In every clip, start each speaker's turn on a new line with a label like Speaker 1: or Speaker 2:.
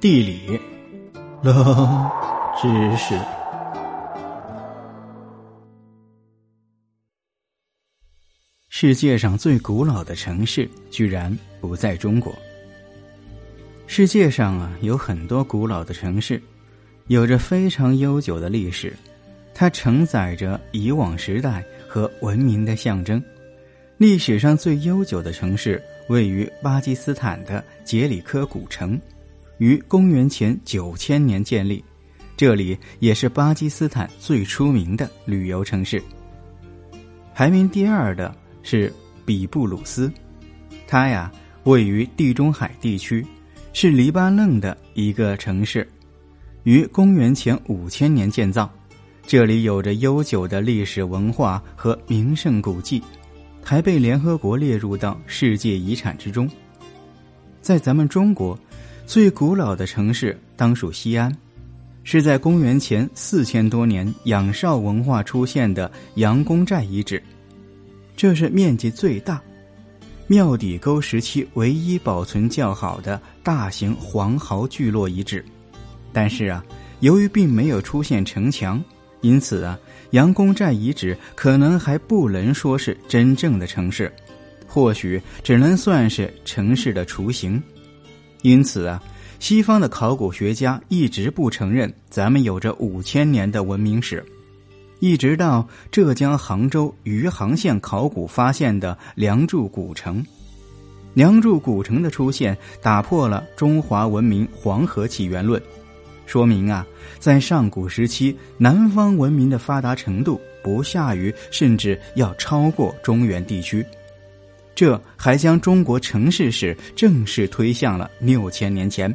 Speaker 1: 地理，冷知识。世界上最古老的城市居然不在中国。世界上啊，有很多古老的城市，有着非常悠久的历史，它承载着以往时代和文明的象征。历史上最悠久的城市位于巴基斯坦的杰里科古城。于公元前九千年建立，这里也是巴基斯坦最出名的旅游城市。排名第二的是比布鲁斯，它呀位于地中海地区，是黎巴嫩的一个城市，于公元前五千年建造，这里有着悠久的历史文化和名胜古迹，还被联合国列入到世界遗产之中。在咱们中国。最古老的城市当属西安，是在公元前四千多年仰韶文化出现的杨公寨遗址，这是面积最大、庙底沟时期唯一保存较好的大型黄壕聚落遗址。但是啊，由于并没有出现城墙，因此啊，杨公寨遗址可能还不能说是真正的城市，或许只能算是城市的雏形。因此啊，西方的考古学家一直不承认咱们有着五千年的文明史，一直到浙江杭州余杭县考古发现的梁祝古城。梁祝古城的出现打破了中华文明黄河起源论，说明啊，在上古时期，南方文明的发达程度不下于甚至要超过中原地区。这还将中国城市史正式推向了六千年前。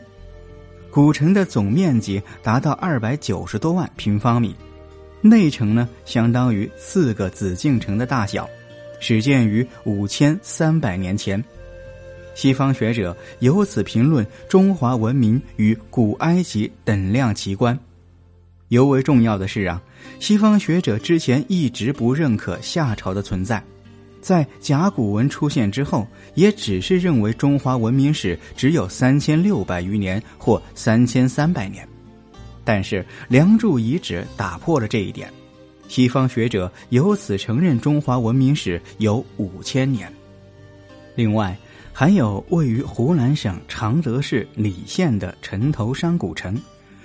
Speaker 1: 古城的总面积达到二百九十多万平方米，内城呢相当于四个紫禁城的大小，始建于五千三百年前。西方学者由此评论中华文明与古埃及等量齐观。尤为重要的是啊，西方学者之前一直不认可夏朝的存在。在甲骨文出现之后，也只是认为中华文明史只有三千六百余年或三千三百年，但是梁祝遗址打破了这一点，西方学者由此承认中华文明史有五千年。另外，还有位于湖南省常德市澧县的城头山古城，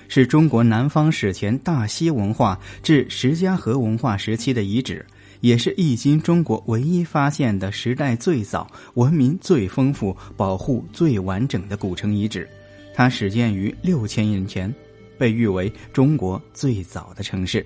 Speaker 1: 是中国南方史前大溪文化至石家河文化时期的遗址。也是易经中国唯一发现的时代最早、文明最丰富、保护最完整的古城遗址。它始建于六千年前，被誉为中国最早的城市。